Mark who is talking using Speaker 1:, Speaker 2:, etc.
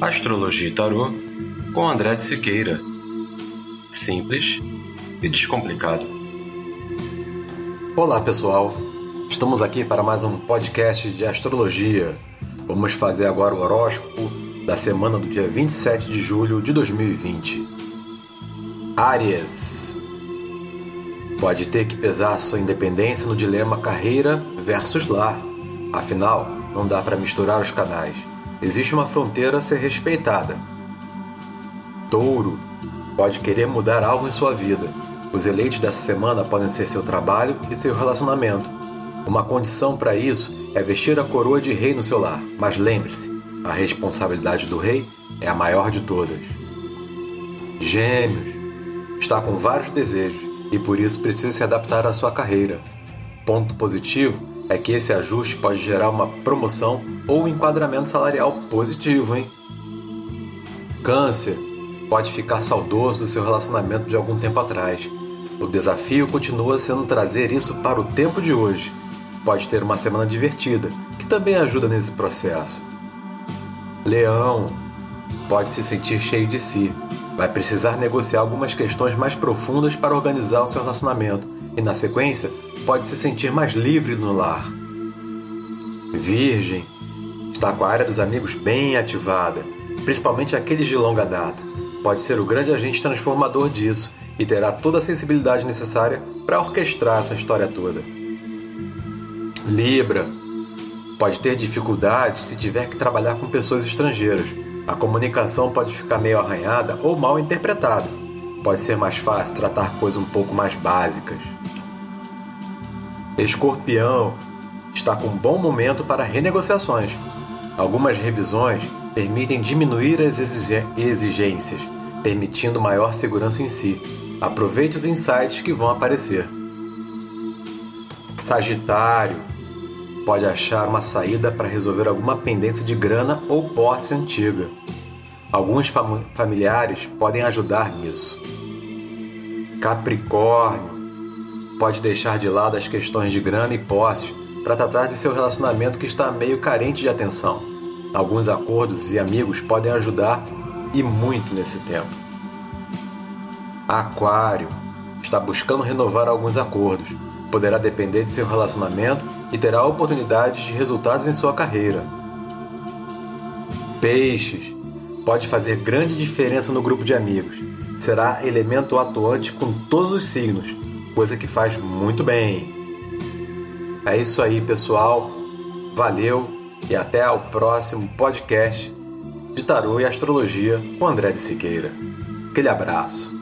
Speaker 1: Astrologia e Tarô com André de Siqueira. Simples e descomplicado.
Speaker 2: Olá pessoal, estamos aqui para mais um podcast de astrologia. Vamos fazer agora o horóscopo da semana do dia 27 de julho de 2020. Áries. Pode ter que pesar sua independência no dilema carreira versus lar. Afinal, não dá para misturar os canais. Existe uma fronteira a ser respeitada. Touro pode querer mudar algo em sua vida. Os eleitos dessa semana podem ser seu trabalho e seu relacionamento. Uma condição para isso é vestir a coroa de rei no seu lar. Mas lembre-se, a responsabilidade do rei é a maior de todas. Gêmeos está com vários desejos e por isso precisa se adaptar à sua carreira. Ponto positivo é que esse ajuste pode gerar uma promoção ou um enquadramento salarial positivo, hein? Câncer pode ficar saudoso do seu relacionamento de algum tempo atrás. O desafio continua sendo trazer isso para o tempo de hoje. Pode ter uma semana divertida, que também ajuda nesse processo. Leão pode se sentir cheio de si. Vai precisar negociar algumas questões mais profundas para organizar o seu relacionamento e, na sequência, pode se sentir mais livre no lar. Virgem está com a área dos amigos bem ativada, principalmente aqueles de longa data. Pode ser o grande agente transformador disso e terá toda a sensibilidade necessária para orquestrar essa história toda. Libra pode ter dificuldades se tiver que trabalhar com pessoas estrangeiras. A comunicação pode ficar meio arranhada ou mal interpretada. Pode ser mais fácil tratar coisas um pouco mais básicas. Escorpião está com um bom momento para renegociações. Algumas revisões permitem diminuir as exigências, permitindo maior segurança em si. Aproveite os insights que vão aparecer. Sagitário pode achar uma saída para resolver alguma pendência de grana ou posse antiga. Alguns fam familiares podem ajudar nisso. Capricórnio pode deixar de lado as questões de grana e posse para tratar de seu relacionamento que está meio carente de atenção. Alguns acordos e amigos podem ajudar e muito nesse tempo. Aquário está buscando renovar alguns acordos. Poderá depender de seu relacionamento e terá oportunidades de resultados em sua carreira. Peixes pode fazer grande diferença no grupo de amigos. Será elemento atuante com todos os signos coisa que faz muito bem. É isso aí, pessoal. Valeu e até o próximo podcast de Tarô e Astrologia com André de Siqueira. Aquele abraço.